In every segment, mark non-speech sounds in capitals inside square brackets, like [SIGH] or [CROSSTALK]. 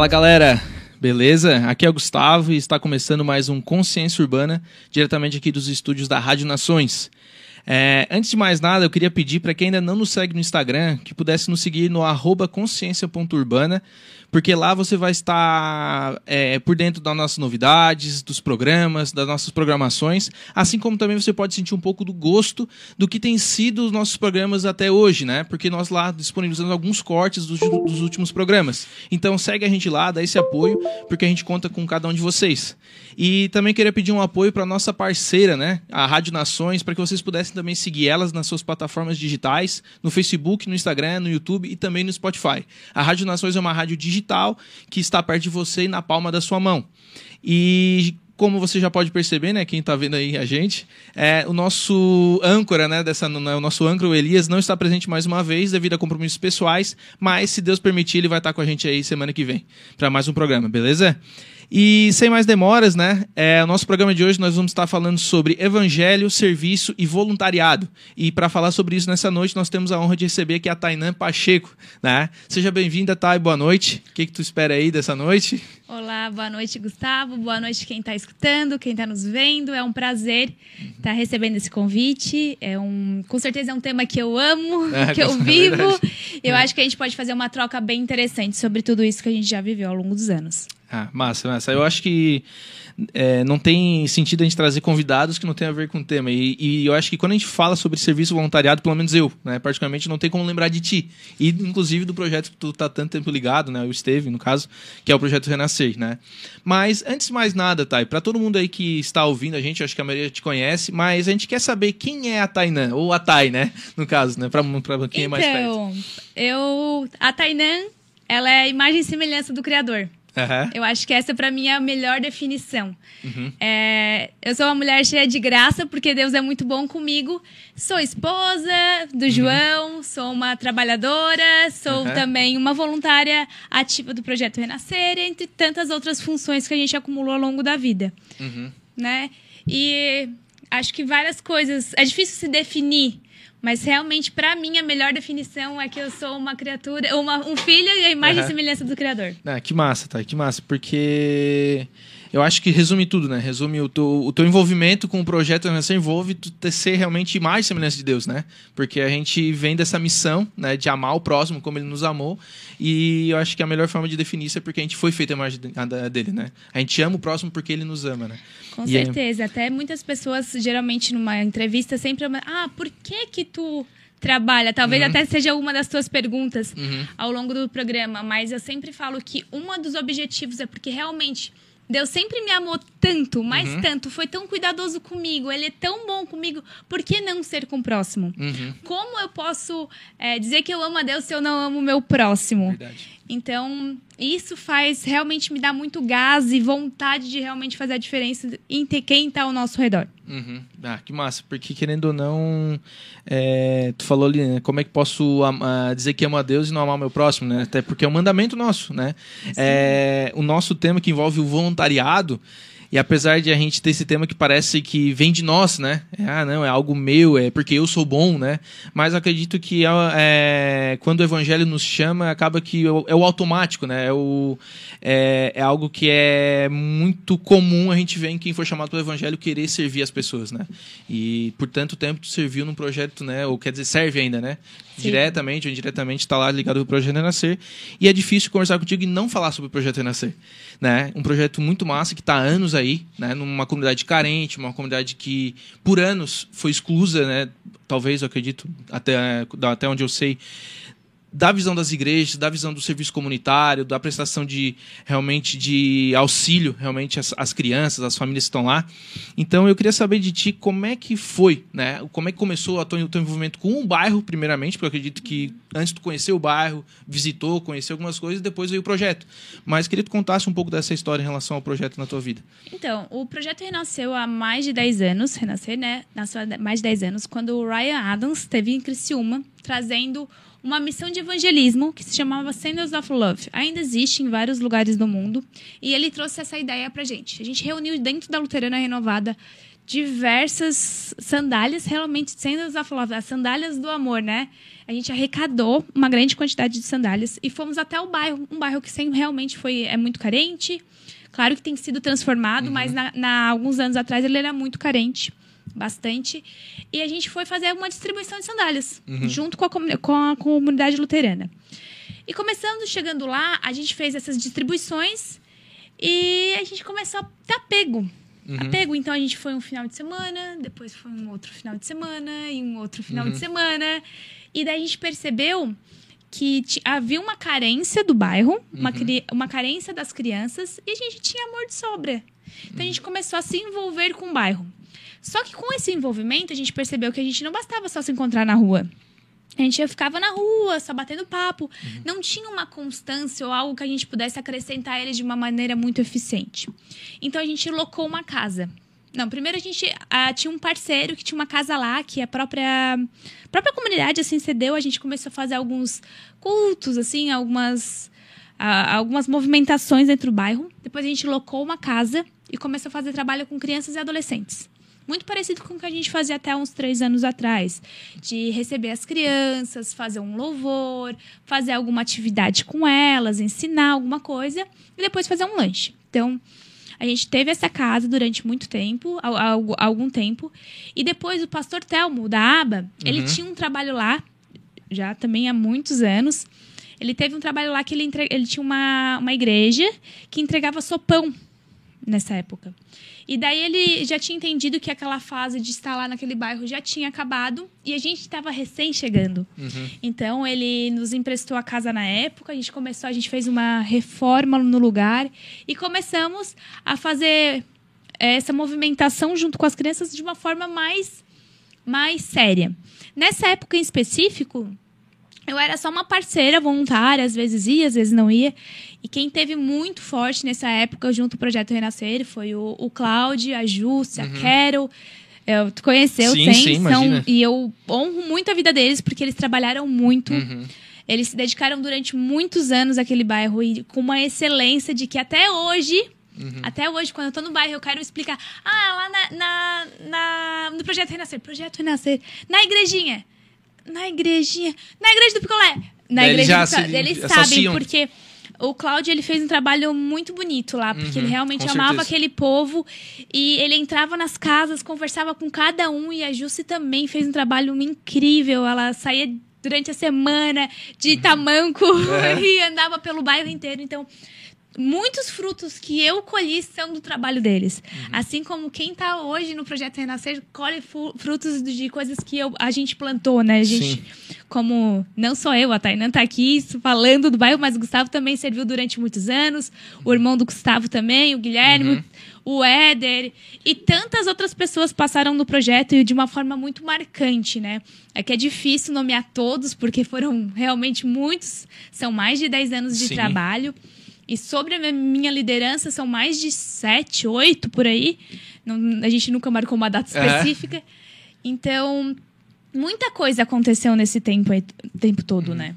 Fala galera, beleza? Aqui é o Gustavo e está começando mais um Consciência Urbana, diretamente aqui dos estúdios da Rádio Nações. É, antes de mais nada, eu queria pedir para quem ainda não nos segue no Instagram que pudesse nos seguir no consciência.urbana porque lá você vai estar é, por dentro das nossas novidades, dos programas, das nossas programações, assim como também você pode sentir um pouco do gosto do que tem sido os nossos programas até hoje, né? Porque nós lá disponibilizamos alguns cortes dos, dos últimos programas. Então segue a gente lá, dá esse apoio, porque a gente conta com cada um de vocês. E também queria pedir um apoio para nossa parceira, né? A Rádio Nações, para que vocês pudessem também seguir elas nas suas plataformas digitais, no Facebook, no Instagram, no YouTube e também no Spotify. A Rádio Nações é uma rádio digital que está perto de você e na palma da sua mão. E como você já pode perceber, né, quem está vendo aí a gente, é, o nosso âncora, né, dessa, né, o nosso âncora, o Elias, não está presente mais uma vez devido a compromissos pessoais, mas se Deus permitir, ele vai estar com a gente aí semana que vem para mais um programa, beleza? E sem mais demoras, né? É, o nosso programa de hoje nós vamos estar falando sobre evangelho, serviço e voluntariado. E para falar sobre isso nessa noite, nós temos a honra de receber aqui a Tainã Pacheco, né? Seja bem-vinda, Thay, boa noite. O que, que tu espera aí dessa noite? Olá, boa noite, Gustavo. Boa noite quem está escutando, quem está nos vendo. É um prazer estar tá recebendo esse convite. É um, com certeza é um tema que eu amo, [LAUGHS] é, que eu vivo. Eu acho que a gente pode fazer uma troca bem interessante sobre tudo isso que a gente já viveu ao longo dos anos. Ah, massa, massa. Eu acho que é, não tem sentido a gente trazer convidados que não tem a ver com o tema. E, e, eu acho que quando a gente fala sobre serviço voluntariado, pelo menos eu, né, particularmente, não tem como lembrar de ti. E, inclusive, do projeto que tu tá tanto tempo ligado, né, o Esteve, no caso, que é o projeto Renascer, né. Mas, antes de mais nada, Thay, para todo mundo aí que está ouvindo a gente, acho que a maioria te conhece, mas a gente quer saber quem é a Tainã, ou a Thay, né, no caso, né, para quem então, é mais perto. Então, eu... A Tainã, ela é a imagem e semelhança do Criador. Uhum. Eu acho que essa, para mim, é a melhor definição. Uhum. É, eu sou uma mulher cheia de graça, porque Deus é muito bom comigo. Sou esposa do uhum. João, sou uma trabalhadora, sou também uma voluntária ativa do Projeto Renascer, entre tantas outras funções que a gente acumulou ao longo da vida. Uhum. Né? E acho que várias coisas. É difícil se definir mas realmente, para mim, a melhor definição é que eu sou uma criatura, uma, um filho e a imagem uhum. e semelhança do Criador. Ah, que massa, tá? Que massa. Porque eu acho que resume tudo, né? Resume o teu, o teu envolvimento com o projeto Renascer envolve tu ser realmente mais semelhança de Deus, né? Porque a gente vem dessa missão, né, de amar o próximo como ele nos amou, e eu acho que a melhor forma de definir isso é porque a gente foi feito a imagem dele, né? A gente ama o próximo porque ele nos ama, né? Com e certeza. É... Até muitas pessoas, geralmente numa entrevista, sempre ah, por que que tu trabalha. Talvez uhum. até seja uma das tuas perguntas uhum. ao longo do programa, mas eu sempre falo que um dos objetivos é porque realmente Deus sempre me amou tanto, mas uhum. tanto, foi tão cuidadoso comigo, ele é tão bom comigo, por que não ser com o próximo? Uhum. Como eu posso é, dizer que eu amo a Deus se eu não amo o meu próximo? Verdade. Então, isso faz realmente me dar muito gás e vontade de realmente fazer a diferença em ter quem está ao nosso redor. Uhum. Ah, que massa, porque querendo ou não, é, tu falou ali, né, como é que posso dizer que amo a Deus e não amar o meu próximo, né? Até porque é um mandamento nosso, né? É, o nosso tema que envolve o voluntariado, e apesar de a gente ter esse tema que parece que vem de nós, né? É, ah, não, é algo meu, é porque eu sou bom, né? Mas acredito que é, é quando o evangelho nos chama, acaba que é o, é o automático, né? É, o, é, é, algo que é muito comum a gente ver em quem for chamado pelo evangelho querer servir as pessoas, né? E por tanto tempo tu serviu num projeto, né? Ou quer dizer, serve ainda, né? Sim. Diretamente ou indiretamente está lá ligado ao projeto Renascer. E é difícil conversar contigo e não falar sobre o projeto Renascer né? Um projeto muito massa que está há anos aí, né? Numa comunidade carente, uma comunidade que por anos foi exclusa, né? Talvez, eu acredito, até, até onde eu sei, da visão das igrejas, da visão do serviço comunitário, da prestação de realmente de auxílio realmente às, às, crianças, às famílias que estão lá. Então eu queria saber de ti como é que foi, né? Como é que começou o teu, envolvimento com o bairro, primeiramente, porque eu acredito que antes tu conheceu o bairro, visitou, conheceu algumas coisas, depois veio o projeto. Mas queria que tu contasse um pouco dessa história em relação ao projeto na tua vida. Então, o projeto renasceu há mais de 10 anos, renascer, né? Nasceu há mais de 10 anos, quando o Ryan Adams esteve em Criciúma, trazendo uma missão de evangelismo que se chamava Sandals of Love. Ainda existe em vários lugares do mundo. E ele trouxe essa ideia pra gente. A gente reuniu dentro da Luterana Renovada diversas sandálias, realmente Sandals of Love, as sandálias do amor, né? A gente arrecadou uma grande quantidade de sandálias e fomos até o bairro, um bairro que sempre realmente foi é muito carente. Claro que tem sido transformado, uhum. mas na, na, alguns anos atrás ele era muito carente bastante. E a gente foi fazer uma distribuição de sandálias, uhum. junto com a, com a comunidade luterana. E começando, chegando lá, a gente fez essas distribuições e a gente começou a ter apego. Uhum. Apego, então a gente foi um final de semana, depois foi um outro final de semana e um outro final uhum. de semana. E daí a gente percebeu que havia uma carência do bairro, uma, uhum. uma carência das crianças e a gente tinha amor de sobra. Então a gente começou a se envolver com o bairro. Só que com esse envolvimento, a gente percebeu que a gente não bastava só se encontrar na rua. A gente ficava na rua, só batendo papo. Uhum. Não tinha uma constância ou algo que a gente pudesse acrescentar a eles de uma maneira muito eficiente. Então a gente locou uma casa. Não, primeiro a gente ah, tinha um parceiro que tinha uma casa lá, que a própria, a própria comunidade assim cedeu. A gente começou a fazer alguns cultos, assim, algumas, ah, algumas movimentações dentro do bairro. Depois a gente locou uma casa e começou a fazer trabalho com crianças e adolescentes. Muito parecido com o que a gente fazia até uns três anos atrás. De receber as crianças, fazer um louvor, fazer alguma atividade com elas, ensinar alguma coisa e depois fazer um lanche. Então, a gente teve essa casa durante muito tempo, algum tempo. E depois o pastor Telmo, da ABA, uhum. ele tinha um trabalho lá, já também há muitos anos. Ele teve um trabalho lá que ele, entre... ele tinha uma, uma igreja que entregava sopão nessa época. E daí ele já tinha entendido que aquela fase de estar lá naquele bairro já tinha acabado e a gente estava recém chegando. Uhum. Então ele nos emprestou a casa na época, a gente começou, a gente fez uma reforma no lugar e começamos a fazer essa movimentação junto com as crianças de uma forma mais mais séria. Nessa época em específico, eu era só uma parceira voluntária, às vezes ia, às vezes não ia. E quem teve muito forte nessa época, junto ao Projeto Renascer, foi o, o Cláudio, a Júcia, uhum. a Carol. Eu, tu conheceu, sim, tem. Sim, são, e eu honro muito a vida deles, porque eles trabalharam muito. Uhum. Eles se dedicaram durante muitos anos àquele bairro e com uma excelência de que até hoje Uhum. Até hoje, quando eu tô no bairro, eu quero explicar. Ah, lá na, na, na, no Projeto Renascer. Projeto Renascer. Na igrejinha na igrejinha, na igreja do picolé. Na Daí igreja do, eles sabem, porque o Cláudio ele fez um trabalho muito bonito lá, porque uhum, ele realmente amava certeza. aquele povo e ele entrava nas casas, conversava com cada um e a Jussi também fez um trabalho incrível. Ela saía durante a semana de uhum. tamanco é. [LAUGHS] e andava pelo bairro inteiro. Então, muitos frutos que eu colhi são do trabalho deles. Uhum. Assim como quem está hoje no projeto Renascer colhe frutos de coisas que eu, a gente plantou, né? A gente Sim. como não só eu, a Tainan tá aqui falando do bairro, mas o Gustavo também serviu durante muitos anos, o irmão do Gustavo também, o Guilherme, uhum. o Éder, e tantas outras pessoas passaram no projeto e de uma forma muito marcante, né? É que é difícil nomear todos, porque foram realmente muitos, são mais de 10 anos de Sim. trabalho. E sobre a minha liderança, são mais de sete, oito por aí. Não, a gente nunca marcou uma data é. específica. É. Então, muita coisa aconteceu nesse tempo, tempo todo, hum. né?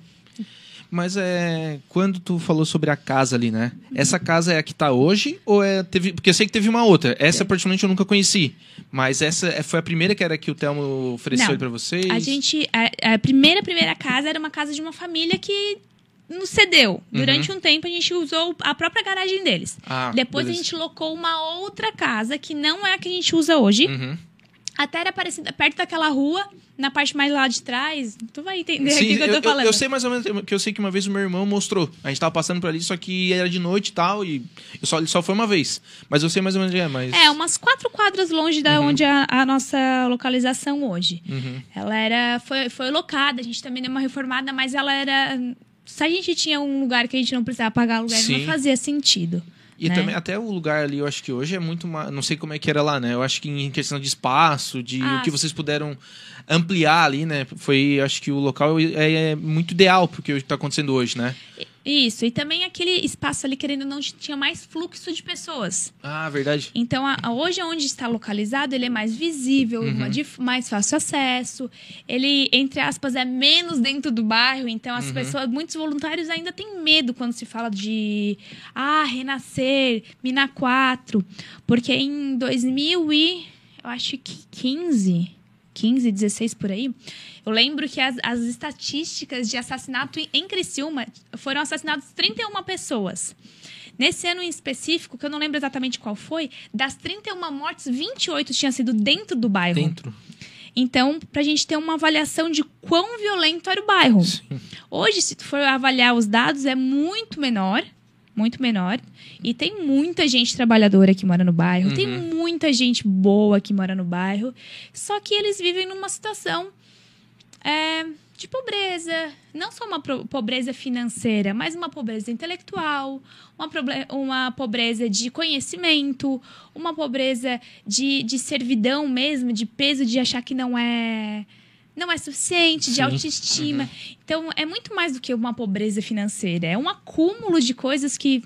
Mas é. Quando tu falou sobre a casa ali, né? Essa casa é a que tá hoje? Ou é. Teve, porque eu sei que teve uma outra. Essa, particularmente, eu nunca conheci. Mas essa é, foi a primeira que era que o Telmo ofereceu para vocês? A gente. A, a, primeira, primeira casa era uma casa de uma família que nos cedeu. Durante uhum. um tempo a gente usou a própria garagem deles. Ah, Depois beleza. a gente locou uma outra casa que não é a que a gente usa hoje. Uhum. Até era parecida, perto daquela rua, na parte mais lá de trás. Tu vai entender Sim, aqui o que eu, eu tô falando. Eu, eu, sei mais ou menos, que eu sei que uma vez o meu irmão mostrou. A gente tava passando por ali, só que era de noite e tal, e só, ele só foi uma vez. Mas eu sei mais ou menos onde é, mas... É, umas quatro quadras longe da uhum. onde é a, a, nossa localização hoje. Uhum. Ela era, foi, foi locada, a gente também deu uma reformada, mas ela era... Se a gente tinha um lugar que a gente não precisava pagar aluguel, não fazia sentido. E né? também, até o lugar ali, eu acho que hoje é muito mais. Não sei como é que era lá, né? Eu acho que em questão de espaço, de ah, o que vocês puderam ampliar ali, né? Foi, acho que o local é, é muito ideal porque o que está acontecendo hoje, né? Isso, e também aquele espaço ali, querendo ou não, tinha mais fluxo de pessoas. Ah, verdade. Então, a, a, hoje, onde está localizado, ele é mais visível, uhum. de mais fácil acesso. Ele, entre aspas, é menos dentro do bairro. Então, as uhum. pessoas, muitos voluntários ainda têm medo quando se fala de, ah, renascer, Mina 4. Porque em 2000 e, eu acho que 15 15, 16 por aí, eu lembro que as, as estatísticas de assassinato em Criciúma foram assassinadas 31 pessoas. Nesse ano em específico, que eu não lembro exatamente qual foi, das 31 mortes, 28 tinham sido dentro do bairro. Dentro. Então, para a gente ter uma avaliação de quão violento era o bairro. Sim. Hoje, se tu for avaliar os dados, é muito menor muito menor. E tem muita gente trabalhadora que mora no bairro, uhum. tem muita gente boa que mora no bairro. Só que eles vivem numa situação é, de pobreza. Não só uma pobreza financeira, mas uma pobreza intelectual, uma, uma pobreza de conhecimento, uma pobreza de, de servidão mesmo, de peso de achar que não é não é suficiente, Sim. de autoestima. Uhum. Então, é muito mais do que uma pobreza financeira. É um acúmulo de coisas que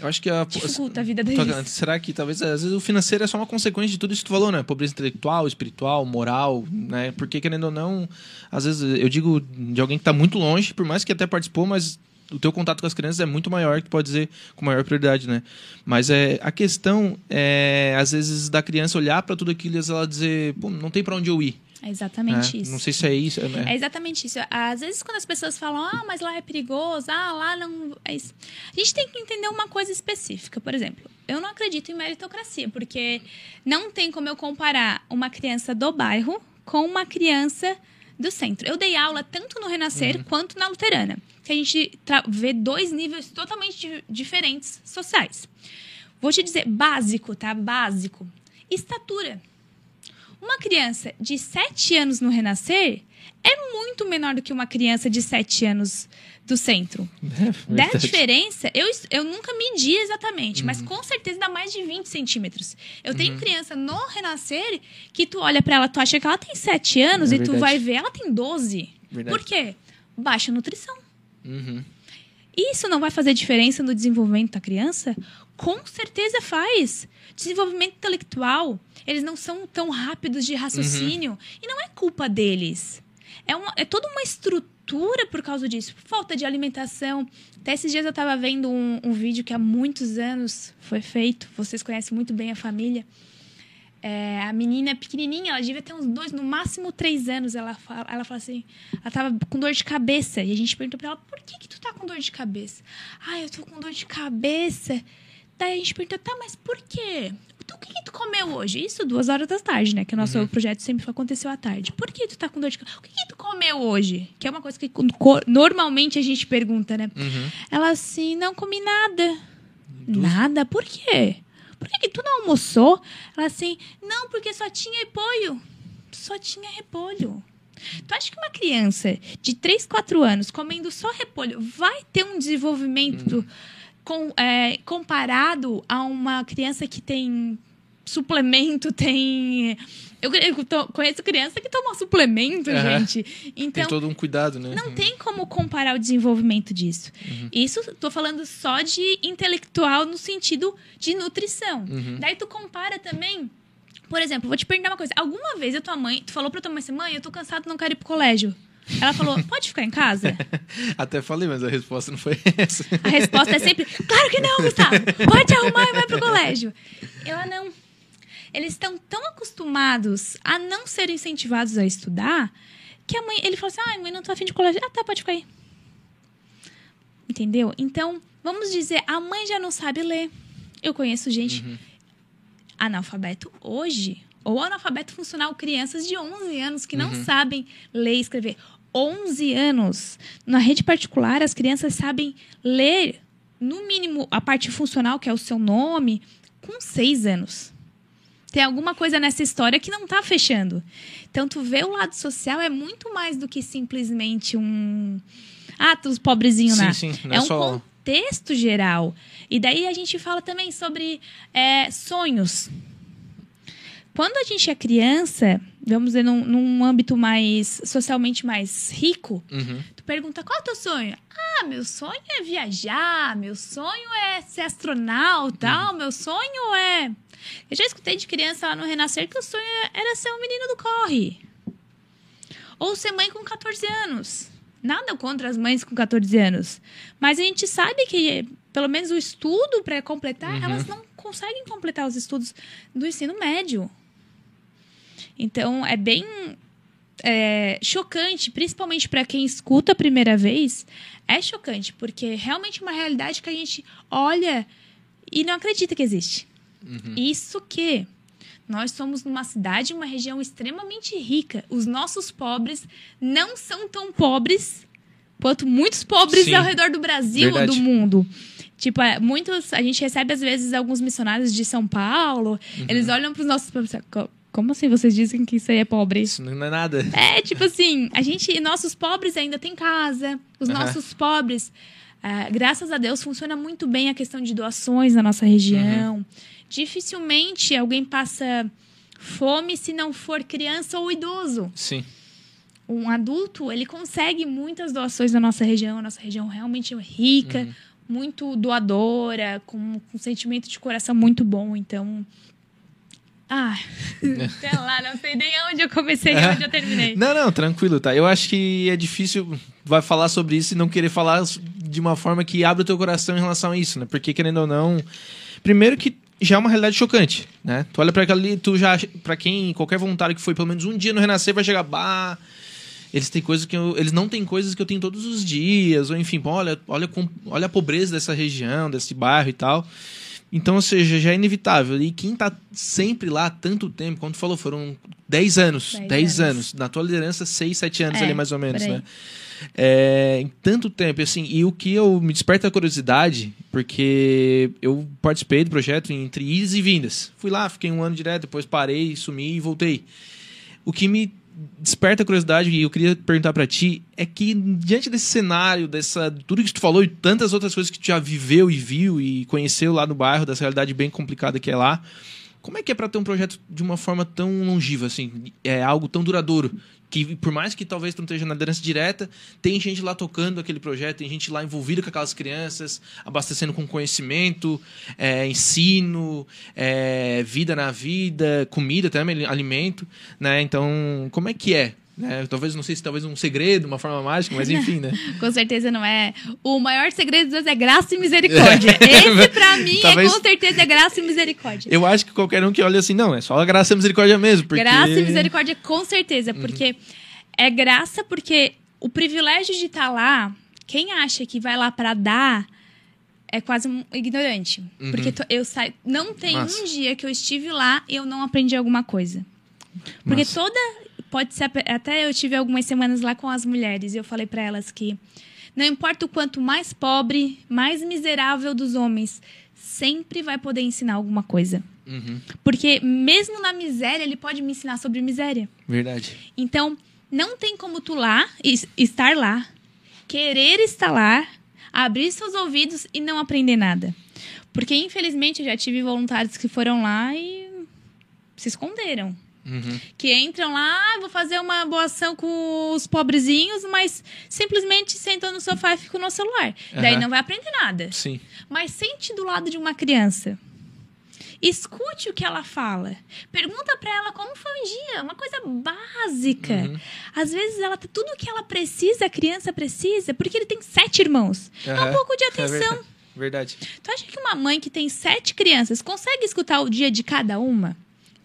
eu acho que a, dificulta a vida deles. Será que talvez às vezes o financeiro é só uma consequência de tudo isso que tu falou, né? Pobreza intelectual, espiritual, moral, né? Porque querendo ou não, às vezes eu digo de alguém que está muito longe, por mais que até participou, mas o teu contato com as crianças é muito maior, que pode dizer com maior prioridade, né? Mas é a questão é às vezes da criança olhar para tudo aquilo e ela dizer, pô, não tem para onde eu ir. É exatamente é, isso. Não sei se é isso. É, é, exatamente isso. Às vezes, quando as pessoas falam, ah, mas lá é perigoso, ah, lá não. É isso. A gente tem que entender uma coisa específica. Por exemplo, eu não acredito em meritocracia, porque não tem como eu comparar uma criança do bairro com uma criança do centro. Eu dei aula tanto no Renascer uhum. quanto na Luterana, que a gente vê dois níveis totalmente diferentes sociais. Vou te dizer, básico, tá? Básico. Estatura. Uma criança de 7 anos no Renascer é muito menor do que uma criança de 7 anos do centro. É, da diferença, eu, eu nunca medi exatamente, uhum. mas com certeza dá mais de 20 centímetros. Eu uhum. tenho criança no Renascer que tu olha para ela, tu acha que ela tem 7 anos é e tu vai ver, ela tem 12. Verdade. Por quê? Baixa nutrição. Uhum. Isso não vai fazer diferença no desenvolvimento da criança? Com certeza faz. Desenvolvimento intelectual, eles não são tão rápidos de raciocínio. Uhum. E não é culpa deles. É, uma, é toda uma estrutura por causa disso. Falta de alimentação. Até esses dias eu estava vendo um, um, vídeo que há muitos anos foi feito. Vocês conhecem muito bem a família. É, a menina pequenininha, ela devia ter uns dois, no máximo três anos. Ela fala, ela fala assim: ela tava com dor de cabeça. E a gente perguntou pra ela: por que, que tu tá com dor de cabeça? Ah, eu tô com dor de cabeça. Daí a gente perguntou: tá, mas por quê? o que, que, tu comeu hoje? Isso duas horas da tarde, né? Que o nosso uhum. projeto sempre aconteceu à tarde. Por que tu tá com dor de cabeça? O que, que, tu comeu hoje? Que é uma coisa que normalmente a gente pergunta, né? Uhum. Ela assim, não comi nada. Nada? Por quê? Por que, que tu não almoçou? Ela assim, não, porque só tinha repolho. Só tinha repolho. Tu acha que uma criança de 3, 4 anos comendo só repolho vai ter um desenvolvimento hum. Com, é, comparado a uma criança que tem suplemento, tem. Eu, eu to, conheço criança que toma suplemento, gente. Então, tem todo um cuidado, né? Não tem como comparar o desenvolvimento disso. Uhum. Isso, tô falando só de intelectual no sentido de nutrição. Uhum. Daí tu compara também por exemplo, vou te perguntar uma coisa. Alguma vez a tua mãe, tu falou pra tua mãe assim, mãe, eu tô cansado, não quero ir pro colégio. Ela falou, pode ficar em casa? [LAUGHS] Até falei, mas a resposta não foi essa. A resposta é sempre, claro que não, Gustavo. Pode arrumar e vai pro colégio. Eu, ah, não. Eles estão tão acostumados a não serem incentivados a estudar que a mãe, ele falou assim, ah, mãe, não tô afim de colégio. Ah, tá, pode ficar aí. Entendeu? Então, vamos dizer, a mãe já não sabe ler. Eu conheço gente uhum analfabeto hoje, ou analfabeto funcional, crianças de 11 anos que não uhum. sabem ler e escrever. 11 anos. Na rede particular, as crianças sabem ler, no mínimo, a parte funcional, que é o seu nome, com 6 anos. Tem alguma coisa nessa história que não está fechando. Então, tu vê o lado social é muito mais do que simplesmente um. Ah, os pobrezinhos lá. Sim, sim. é, é um só contexto geral. E daí a gente fala também sobre é, sonhos. Quando a gente é criança, vamos dizer, num, num âmbito mais socialmente mais rico, uhum. tu pergunta qual é o teu sonho? Ah, meu sonho é viajar, meu sonho é ser astronauta, uhum. meu sonho é. Eu já escutei de criança lá no Renascer que o sonho era ser um menino do corre. Ou ser mãe com 14 anos. Nada contra as mães com 14 anos. Mas a gente sabe que, pelo menos o estudo para completar, uhum. elas não conseguem completar os estudos do ensino médio. Então, é bem é, chocante, principalmente para quem escuta a primeira vez. É chocante, porque é realmente uma realidade que a gente olha e não acredita que existe. Uhum. Isso que nós somos numa cidade, uma região extremamente rica. Os nossos pobres não são tão pobres quanto muitos pobres Sim. ao redor do Brasil ou do mundo. Tipo, é, muitos. A gente recebe, às vezes, alguns missionários de São Paulo. Uhum. Eles olham para os nossos pobres. Como assim vocês dizem que isso aí é pobre? Isso não é nada. É, tipo assim, a gente. Nossos pobres ainda têm casa. Os uhum. nossos pobres. Uh, graças a Deus, funciona muito bem a questão de doações na nossa região. Uhum dificilmente alguém passa fome se não for criança ou idoso. Sim. Um adulto, ele consegue muitas doações na nossa região. A nossa região realmente é rica, uhum. muito doadora, com, um sentimento de coração muito bom. Então, ah, [LAUGHS] sei lá, não sei nem onde eu comecei e onde eu terminei. Não, não, tranquilo, tá? Eu acho que é difícil vai falar sobre isso e não querer falar de uma forma que abra o teu coração em relação a isso, né? Porque, querendo ou não, primeiro que já é uma realidade chocante, né? Tu olha para ali, tu já para quem qualquer voluntário que foi pelo menos um dia no renascer vai chegar, bah, eles têm coisas que eu, eles não têm coisas que eu tenho todos os dias, ou enfim, olha, olha olha a pobreza dessa região, desse bairro e tal. Então, ou seja, já é inevitável. E quem está sempre lá há tanto tempo, quando falou, foram 10 anos. 10 anos. anos. Na tua liderança, 6, 7 anos é, ali mais ou menos, né? É, em tanto tempo, assim, e o que eu me desperta a curiosidade, porque eu participei do projeto entre idas e vindas. Fui lá, fiquei um ano direto, depois parei, sumi e voltei. O que me desperta a curiosidade e eu queria perguntar para ti é que diante desse cenário, dessa tudo que tu falou e tantas outras coisas que tu já viveu e viu e conheceu lá no bairro, dessa realidade bem complicada que é lá, como é que é para ter um projeto de uma forma tão longeva assim, é algo tão duradouro? que por mais que talvez não esteja na liderança direta, tem gente lá tocando aquele projeto, tem gente lá envolvida com aquelas crianças, abastecendo com conhecimento, é, ensino, é, vida na vida, comida também, alimento, né? Então, como é que é né? Talvez, não sei se talvez um segredo, uma forma mágica, mas enfim, né? [LAUGHS] com certeza não é. O maior segredo de Deus é graça e misericórdia. [LAUGHS] Esse, pra mim, é talvez... é com certeza é graça e misericórdia. Eu acho que qualquer um que olha assim, não, é só a graça e misericórdia mesmo. Porque... Graça e misericórdia, com certeza, uhum. porque uhum. é graça, porque o privilégio de estar tá lá, quem acha que vai lá para dar é quase um ignorante. Uhum. Porque eu saio. Não tem Nossa. um dia que eu estive lá e eu não aprendi alguma coisa. Porque Nossa. toda pode ser até eu tive algumas semanas lá com as mulheres e eu falei para elas que não importa o quanto mais pobre, mais miserável dos homens, sempre vai poder ensinar alguma coisa. Uhum. Porque mesmo na miséria, ele pode me ensinar sobre miséria. Verdade. Então, não tem como tu lá, estar lá, querer estar lá, abrir seus ouvidos e não aprender nada. Porque, infelizmente, eu já tive voluntários que foram lá e se esconderam. Uhum. Que entram lá, ah, vou fazer uma boa ação com os pobrezinhos, mas simplesmente sentam no sofá e ficam no celular. Uhum. Daí não vai aprender nada. Sim. Mas sente do lado de uma criança. Escute o que ela fala. Pergunta para ela como foi o dia, uma coisa básica. Uhum. Às vezes ela tem tudo o que ela precisa, a criança precisa, porque ele tem sete irmãos. Uhum. É um pouco de é atenção. É verdade. Tu acha que uma mãe que tem sete crianças consegue escutar o dia de cada uma?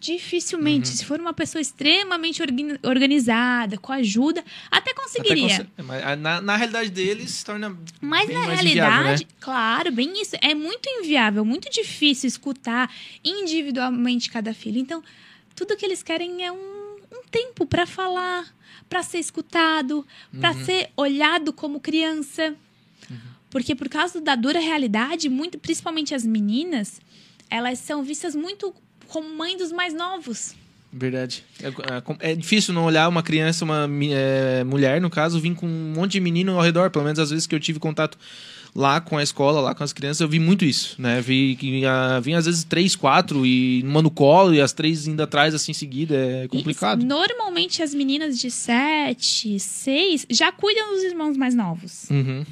Dificilmente. Uhum. Se for uma pessoa extremamente organizada, com ajuda, até conseguiria. Até cons Mas na, na, realidade deles se torna. Mas na realidade, inviável, né? claro, bem isso. É muito inviável, muito difícil escutar individualmente cada filho. Então, tudo que eles querem é um, um tempo para falar, para ser escutado, para uhum. ser olhado como criança. Uhum. Porque por causa da dura realidade, muito, principalmente as meninas, elas são vistas muito como mãe dos mais novos. Verdade. É, é, é, difícil não olhar uma criança, uma é, mulher, no caso, vir com um monte de menino ao redor. Pelo menos às vezes que eu tive contato lá com a escola, lá com as crianças, eu vi muito isso, né? Vi que vinha, vinha às vezes três, quatro e uma no colo e as três indo atrás assim em seguida. É complicado. E, normalmente as meninas de sete, seis já cuidam dos irmãos mais novos. Uhum.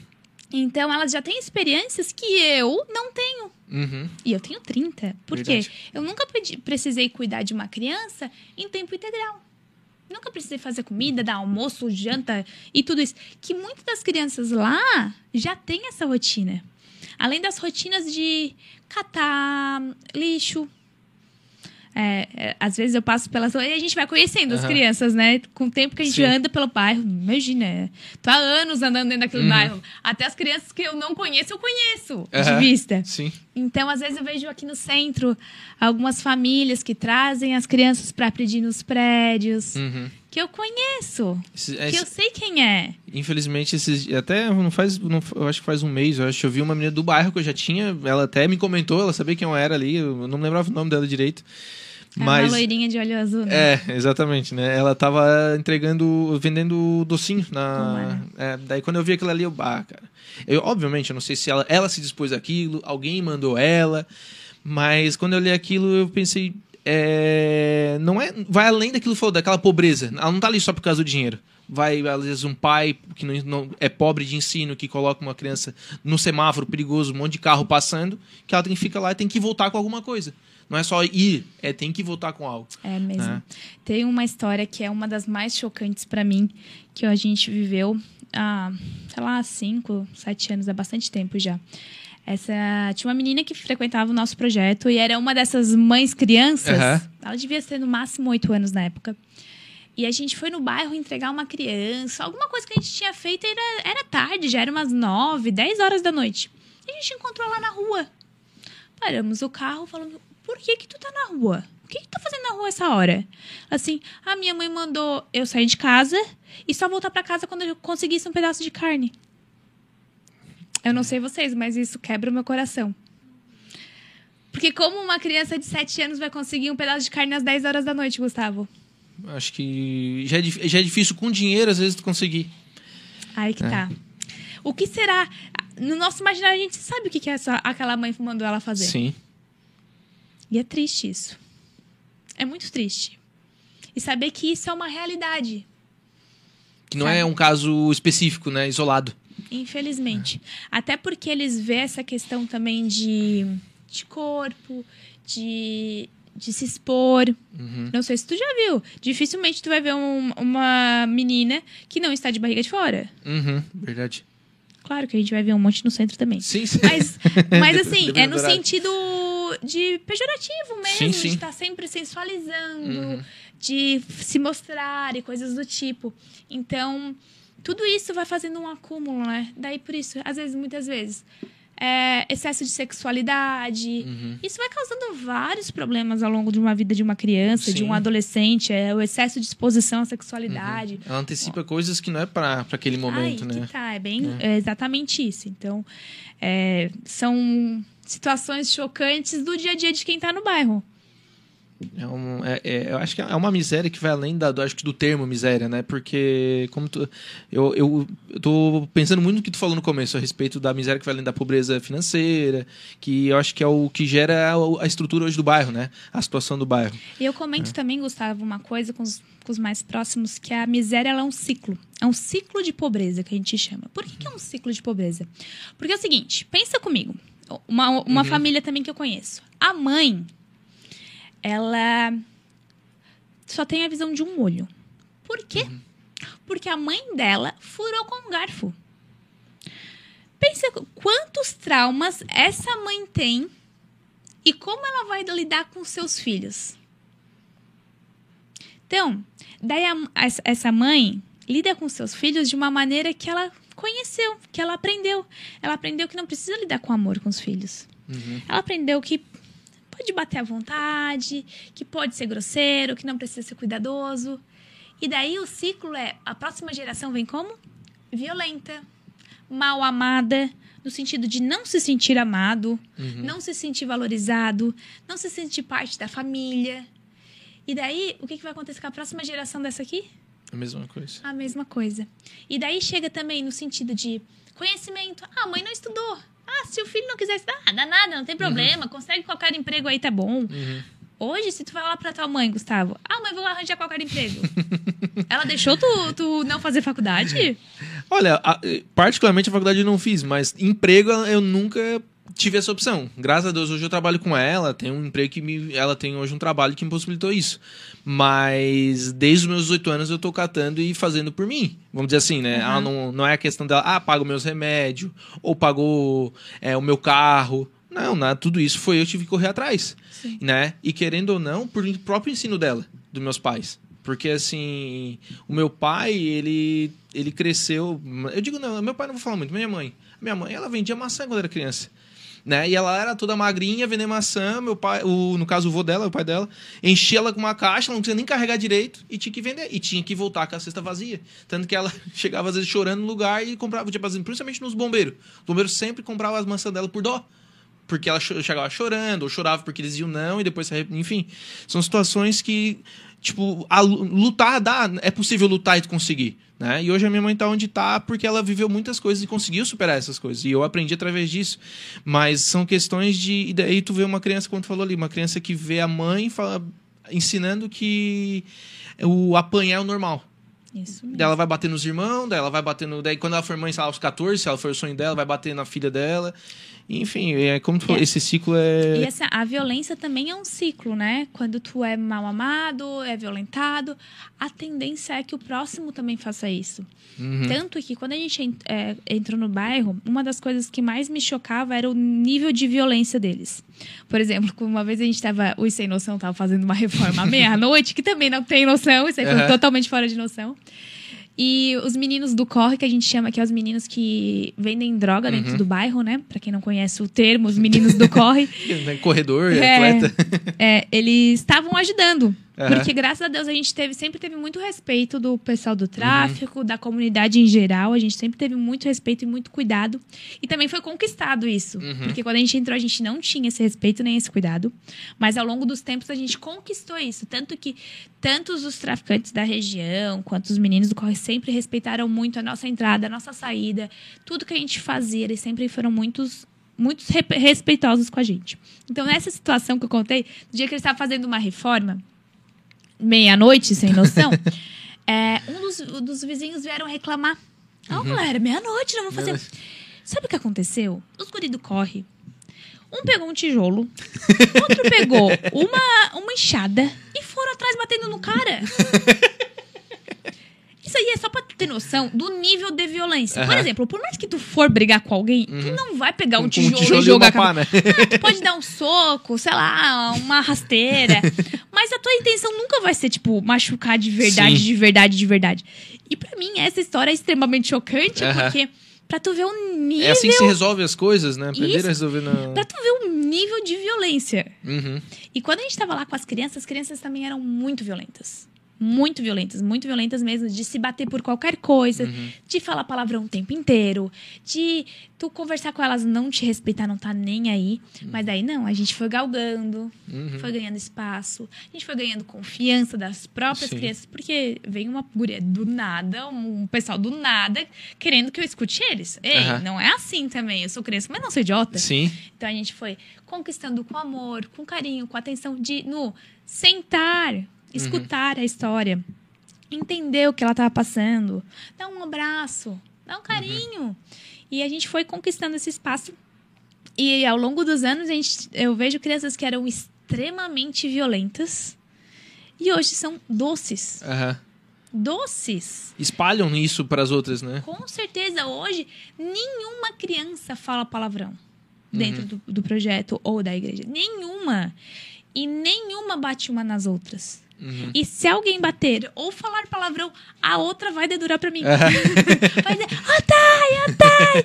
Então elas já têm experiências que eu não tenho. Uhum. E eu tenho 30. Por Verdade. quê? Eu nunca precisei cuidar de uma criança em tempo integral. Nunca precisei fazer comida, dar almoço, janta e tudo isso. Que muitas das crianças lá já têm essa rotina. Além das rotinas de catar lixo, é, é, às vezes eu passo pelas. E a gente vai conhecendo uhum. as crianças, né? Com o tempo que a gente Sim. anda pelo bairro. Imagina, tô há anos andando dentro daquele uhum. bairro. Até as crianças que eu não conheço, eu conheço uhum. de vista. Sim. Então, às vezes eu vejo aqui no centro algumas famílias que trazem as crianças para pedir nos prédios. Que eu conheço. Esse, que eu sei quem é. Infelizmente, esses, até não faz. Não, eu acho que faz um mês. Eu acho que eu vi uma menina do bairro que eu já tinha. Ela até me comentou, ela sabia quem eu era ali. Eu não lembrava o nome dela direito. É Mas, uma loirinha de olho azul, né? É, exatamente, né? Ela tava entregando, vendendo docinho na. É, daí quando eu vi aquilo ali, eu, bah, cara. Eu, obviamente, eu não sei se ela, ela se dispôs aquilo, alguém mandou ela. Mas quando eu li aquilo, eu pensei. É, não é, vai além daquilo falou, daquela pobreza. Ela não tá ali só por causa do dinheiro vai, às vezes, um pai que não, não, é pobre de ensino, que coloca uma criança no semáforo perigoso, um monte de carro passando, que ela tem que ficar lá e tem que voltar com alguma coisa. Não é só ir, é tem que voltar com algo. É mesmo. Né? Tem uma história que é uma das mais chocantes para mim, que a gente viveu há, sei lá, cinco, sete anos, há bastante tempo já. Essa tinha uma menina que frequentava o nosso projeto e era uma dessas mães crianças. Uhum. Ela devia ter no máximo oito anos na época. E a gente foi no bairro entregar uma criança, alguma coisa que a gente tinha feito era, era tarde, já era umas nove, dez horas da noite. E a gente encontrou lá na rua. Paramos o carro falando: por que que tu tá na rua? O que que tu tá fazendo na rua essa hora? Assim, a minha mãe mandou eu sair de casa e só voltar para casa quando eu conseguisse um pedaço de carne. Eu não sei vocês, mas isso quebra o meu coração. Porque como uma criança de 7 anos vai conseguir um pedaço de carne às 10 horas da noite, Gustavo? Acho que já é, já é difícil com dinheiro, às vezes, tu conseguir. Aí que é. tá. O que será? No nosso imaginário, a gente sabe o que, é essa, aquela mãe mandou ela fazer. Sim. E é triste isso. É muito triste. E saber que isso é uma realidade. Que não é sabe? é um caso específico, né? Isolado. Infelizmente. É. Até porque eles vê essa questão também de, de corpo, de, de se expor. Uhum. Não sei se tu já viu. Dificilmente tu vai ver um, uma menina que não está de barriga de fora. Uhum, verdade. Claro que a gente vai ver um monte no centro também. Sim, sim. Mas, [LAUGHS] mas assim, é no sentido de pejorativo mesmo, sim, sim. de estar sempre sensualizando, uhum. de se mostrar e coisas do tipo. Então, tudo isso vai fazendo um acúmulo, né? Daí por isso, às vezes, muitas vezes, é, excesso de sexualidade. Uhum. Isso vai causando vários problemas ao longo de uma vida de uma criança, Sim. de um adolescente. É o excesso de exposição à sexualidade. Uhum. Ela antecipa Ó. coisas que não é para aquele momento, Ai, né? tá, é bem é. é exatamente isso. Então, é, são situações chocantes do dia a dia de quem está no bairro. É um, é, é, eu acho que é uma miséria que vai além da, do, acho que do termo miséria, né? Porque, como tu, eu, eu, eu tô pensando muito no que tu falou no começo a respeito da miséria que vai além da pobreza financeira, que eu acho que é o que gera a, a estrutura hoje do bairro, né? A situação do bairro. E eu comento é. também, Gustavo, uma coisa com os, com os mais próximos, que a miséria é um ciclo. É um ciclo de pobreza que a gente chama. Por que, que é um ciclo de pobreza? Porque é o seguinte, pensa comigo. Uma, uma uhum. família também que eu conheço. A mãe ela só tem a visão de um olho. Por quê? Uhum. Porque a mãe dela furou com um garfo. Pensa quantos traumas essa mãe tem e como ela vai lidar com seus filhos. Então, daí a, essa mãe lida com seus filhos de uma maneira que ela conheceu, que ela aprendeu. Ela aprendeu que não precisa lidar com amor com os filhos. Uhum. Ela aprendeu que pode bater à vontade, que pode ser grosseiro, que não precisa ser cuidadoso. E daí o ciclo é: a próxima geração vem como? Violenta, mal amada, no sentido de não se sentir amado, uhum. não se sentir valorizado, não se sentir parte da família. E daí, o que, que vai acontecer com a próxima geração dessa aqui? A mesma coisa. A mesma coisa. E daí chega também no sentido de conhecimento. Ah, a mãe não estudou. Ah, se o filho não quiser estudar, ah, dá nada, não tem problema. Uhum. Consegue qualquer emprego aí, tá bom. Uhum. Hoje, se tu falar pra tua mãe, Gustavo, ah, mãe, vou arranjar qualquer emprego. [LAUGHS] Ela deixou tu, tu não fazer faculdade? Olha, a, particularmente a faculdade eu não fiz, mas emprego eu nunca tive essa opção. Graças a Deus, hoje eu trabalho com ela, tem um emprego que me. Ela tem hoje um trabalho que me possibilitou isso. Mas desde os meus 18 anos eu tô catando e fazendo por mim. Vamos dizer assim, né? Uhum. Ah, não, não é a questão dela, ah, pago meus remédios, ou pagou é, o meu carro. Não, nada, tudo isso foi eu tive que correr atrás. Sim. Né? E querendo ou não, por próprio ensino dela, dos meus pais. Porque assim, o meu pai, ele ele cresceu. Eu digo, não, meu pai não vou falar muito, minha mãe. Minha mãe, ela vendia maçã quando era criança né? E ela era toda magrinha, vendendo maçã, meu pai, o, no caso o vô dela, o pai dela, enchia ela com uma caixa, ela não tinha nem carregar direito e tinha que vender. E tinha que voltar com a cesta vazia. Tanto que ela [LAUGHS] chegava às vezes chorando no lugar e comprava, tipo assim, principalmente nos bombeiros. Os bombeiros sempre compravam as maçãs dela por dó. Porque ela chegava chorando, ou chorava porque eles iam não, e depois, enfim. São situações que, tipo, a, lutar dá, é possível lutar e conseguir. Né? E hoje a minha mãe está onde está porque ela viveu muitas coisas e conseguiu superar essas coisas. E eu aprendi através disso. Mas são questões de. E daí tu vê uma criança, como tu falou ali, uma criança que vê a mãe fala, ensinando que o apanhar é o normal. Isso mesmo. Daí ela vai bater nos irmãos, daí ela vai bater no. Daí quando ela for mãe, sei lá, aos 14, se ela for o sonho dela, vai bater na filha dela. Enfim, é como tu falou, é. esse ciclo é. E essa, a violência também é um ciclo, né? Quando tu é mal amado, é violentado, a tendência é que o próximo também faça isso. Uhum. Tanto que quando a gente é, entrou no bairro, uma das coisas que mais me chocava era o nível de violência deles. Por exemplo, uma vez a gente tava, o Sem Noção tava fazendo uma reforma à meia-noite, que também não tem noção, isso aí foi uhum. totalmente fora de noção. E os meninos do corre, que a gente chama, que é os meninos que vendem droga dentro uhum. do bairro, né? Pra quem não conhece o termo, os meninos do corre. [LAUGHS] Corredor, é, atleta. É, eles estavam ajudando. Uhum. Porque, graças a Deus, a gente teve, sempre teve muito respeito do pessoal do tráfico, uhum. da comunidade em geral. A gente sempre teve muito respeito e muito cuidado. E também foi conquistado isso. Uhum. Porque quando a gente entrou, a gente não tinha esse respeito nem esse cuidado. Mas ao longo dos tempos, a gente conquistou isso. Tanto que tantos os traficantes da região, quanto os meninos do corre sempre respeitaram muito a nossa entrada, a nossa saída. Tudo que a gente fazia, eles sempre foram muitos muito respeitosos com a gente. Então, nessa situação que eu contei, no dia que eles estavam fazendo uma reforma, meia-noite, sem noção, [LAUGHS] é, um dos, dos, vizinhos vieram reclamar. Ah, uhum. era meia-noite, não vou fazer. Sabe o que aconteceu? Os guri do corre. Um pegou um tijolo, outro pegou [LAUGHS] uma, uma enxada e foram atrás batendo no cara. [LAUGHS] Isso aí é só pra ter noção do nível de violência. Uhum. Por exemplo, por mais que tu for brigar com alguém, uhum. tu não vai pegar um, um tijolo, um tijolo, e jogar. Pá, né? ah, tu pode dar um soco, sei lá, uma rasteira. [LAUGHS] mas a tua intenção nunca vai ser, tipo, machucar de verdade, Sim. de verdade, de verdade. E para mim, essa história é extremamente chocante, uhum. porque pra tu ver o nível. É assim que se resolve as coisas, né? A resolver na. Pra tu ver o nível de violência. Uhum. E quando a gente tava lá com as crianças, as crianças também eram muito violentas muito violentas, muito violentas mesmo, de se bater por qualquer coisa, uhum. de falar palavrão o tempo inteiro, de tu conversar com elas, não te respeitar, não tá nem aí. Uhum. Mas daí não, a gente foi galgando, uhum. foi ganhando espaço, a gente foi ganhando confiança das próprias Sim. crianças, porque vem uma guria do nada, um pessoal do nada, querendo que eu escute eles. Ei, não é assim também, eu sou criança, mas não sou idiota. Sim. Então a gente foi conquistando com amor, com carinho, com atenção, de no sentar, escutar uhum. a história, entender o que ela estava passando, dar um abraço, dar um carinho. Uhum. E a gente foi conquistando esse espaço. E ao longo dos anos, a gente, eu vejo crianças que eram extremamente violentas e hoje são doces. Uhum. Doces. Espalham isso para as outras, né? Com certeza. Hoje, nenhuma criança fala palavrão dentro uhum. do, do projeto ou da igreja. Nenhuma. E nenhuma bate uma nas outras. Uhum. E se alguém bater ou falar palavrão, a outra vai dedurar pra mim. [LAUGHS] vai dizer, Otai, Otai,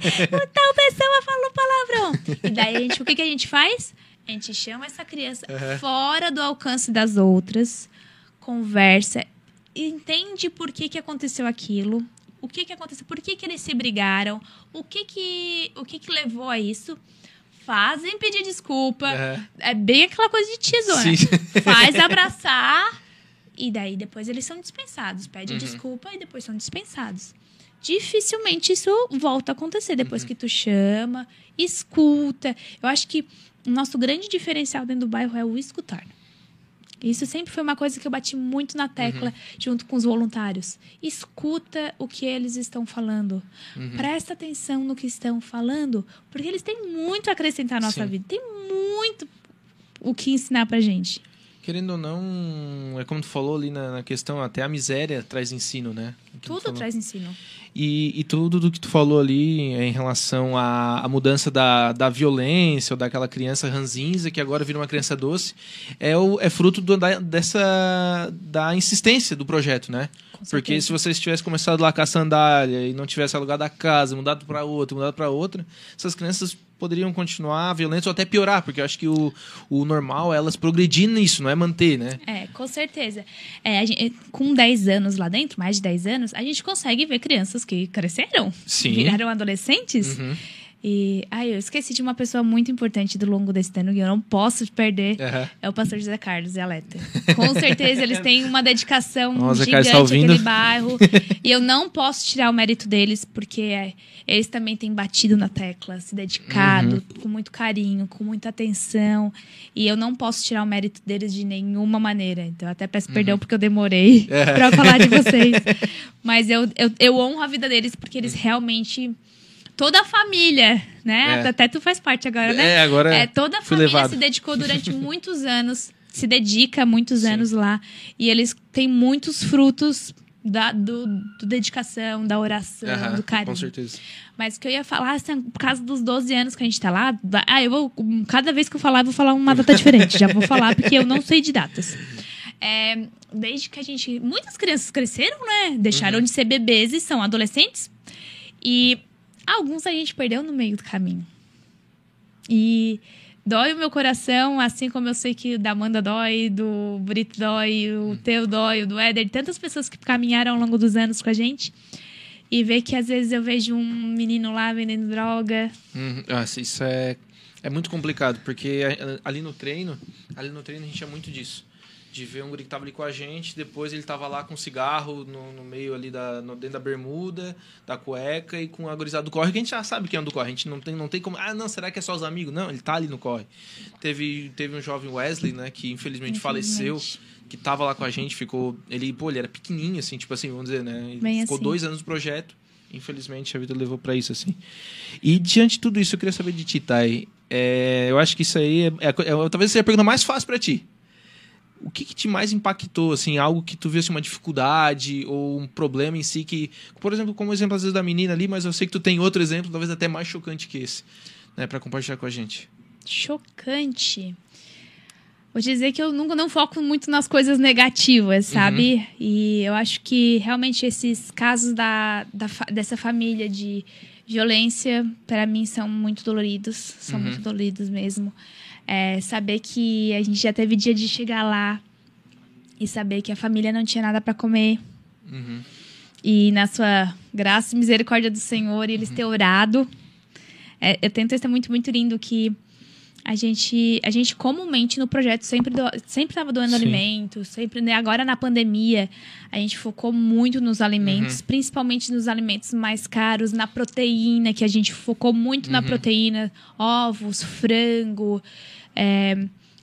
tal pessoa falou palavrão. E daí, a gente, o que, que a gente faz? A gente chama essa criança uhum. fora do alcance das outras, conversa, entende por que, que aconteceu aquilo, o que, que aconteceu, por que, que eles se brigaram, o que, que, o que, que levou a isso fazem pedir desculpa. Uhum. É bem aquela coisa de tesoura. Faz [LAUGHS] abraçar e daí depois eles são dispensados. Pede uhum. desculpa e depois são dispensados. Dificilmente isso volta a acontecer depois uhum. que tu chama, escuta. Eu acho que o nosso grande diferencial dentro do bairro é o escutar. Isso sempre foi uma coisa que eu bati muito na tecla uhum. junto com os voluntários. Escuta o que eles estão falando. Uhum. Presta atenção no que estão falando, porque eles têm muito a acrescentar na nossa Sim. vida. Tem muito o que ensinar pra gente. Querendo ou não, é como tu falou ali na, na questão, até a miséria traz ensino, né? Tudo traz ensino. E, e, tudo do que tu falou ali em relação à, à mudança da, da violência ou daquela criança ranzinza que agora vira uma criança doce é, o, é fruto do, da, dessa da insistência do projeto, né? Porque se vocês tivessem começado lá com a sandália e não tivesse alugado a casa, mudado para outra, mudado para outra, essas crianças poderiam continuar violentas ou até piorar, porque eu acho que o, o normal é elas progredir nisso, não é manter, né? É, com certeza. É, gente, com 10 anos lá dentro, mais de 10 anos, a gente consegue ver crianças que cresceram, Sim. viraram adolescentes. Uhum. E ai, eu esqueci de uma pessoa muito importante do longo desse ano que eu não posso perder. Uhum. É o pastor José Carlos e a Leta. Com certeza eles têm uma dedicação Nossa, gigante tá naquele bairro. e eu não posso tirar o mérito deles, porque é, eles também têm batido na tecla, se dedicado, uhum. com muito carinho, com muita atenção. E eu não posso tirar o mérito deles de nenhuma maneira. Então, eu até peço uhum. perdão porque eu demorei é. para falar de vocês. Mas eu, eu, eu honro a vida deles porque eles realmente toda a família, né? É. Até tu faz parte agora, né? É, agora. É, toda a família levado. se dedicou durante [LAUGHS] muitos anos, se dedica muitos Sim. anos lá. E eles têm muitos frutos da do, do dedicação, da oração, do carinho. Com certeza. Mas o que eu ia falar, assim, por causa dos 12 anos que a gente tá lá, ah, eu vou. Cada vez que eu falar, eu vou falar uma data [LAUGHS] diferente. Já vou falar, porque eu não sei de datas. É, desde que a gente. Muitas crianças cresceram, né? Deixaram uhum. de ser bebês e são adolescentes. E Alguns a gente perdeu no meio do caminho. E dói o meu coração, assim como eu sei que da Amanda dói, do Brito dói, o teu dói, o do Éder, tantas pessoas que caminharam ao longo dos anos com a gente. E ver que às vezes eu vejo um menino lá vendendo droga. Hum, isso é, é muito complicado, porque ali no treino, ali no treino a gente é muito disso de ver um guri que tava ali com a gente, depois ele tava lá com um cigarro no, no meio ali, da, no, dentro da bermuda, da cueca e com a gurizada do corre, que a gente já sabe quem é do corre, a gente não tem, não tem como, ah, não, será que é só os amigos? Não, ele tá ali no corre. Teve, teve um jovem Wesley, né, que infelizmente, infelizmente. faleceu, que tava lá com a gente, ficou, ele, pô, ele era pequenininho, assim, tipo assim, vamos dizer, né, ele ficou assim. dois anos no projeto, infelizmente a vida levou para isso, assim. E diante de tudo isso, eu queria saber de ti, Thay, é, eu acho que isso aí é, é, é talvez seja a pergunta mais fácil para ti o que, que, te mais impactou, assim, algo que tu visse uma dificuldade ou um problema em si que, por exemplo, como exemplo às vezes da menina ali, mas eu sei que tu tem outro exemplo, talvez até mais chocante que esse, né, para compartilhar com a gente. Chocante. Vou dizer que eu nunca não foco muito nas coisas negativas, sabe? Uhum. E eu acho que realmente esses casos da, da dessa família de violência, para mim, são muito doloridos. São uhum. muito doloridos mesmo. É, saber que a gente já teve dia de chegar lá e saber que a família não tinha nada para comer. Uhum. E na sua graça e misericórdia do Senhor, eles uhum. ter orado. É, eu tenho um texto muito, muito lindo que a gente, a gente comumente no projeto sempre do, sempre estava doando Sim. alimentos, sempre, né? Agora na pandemia, a gente focou muito nos alimentos, uhum. principalmente nos alimentos mais caros, na proteína, que a gente focou muito uhum. na proteína, ovos, frango. É,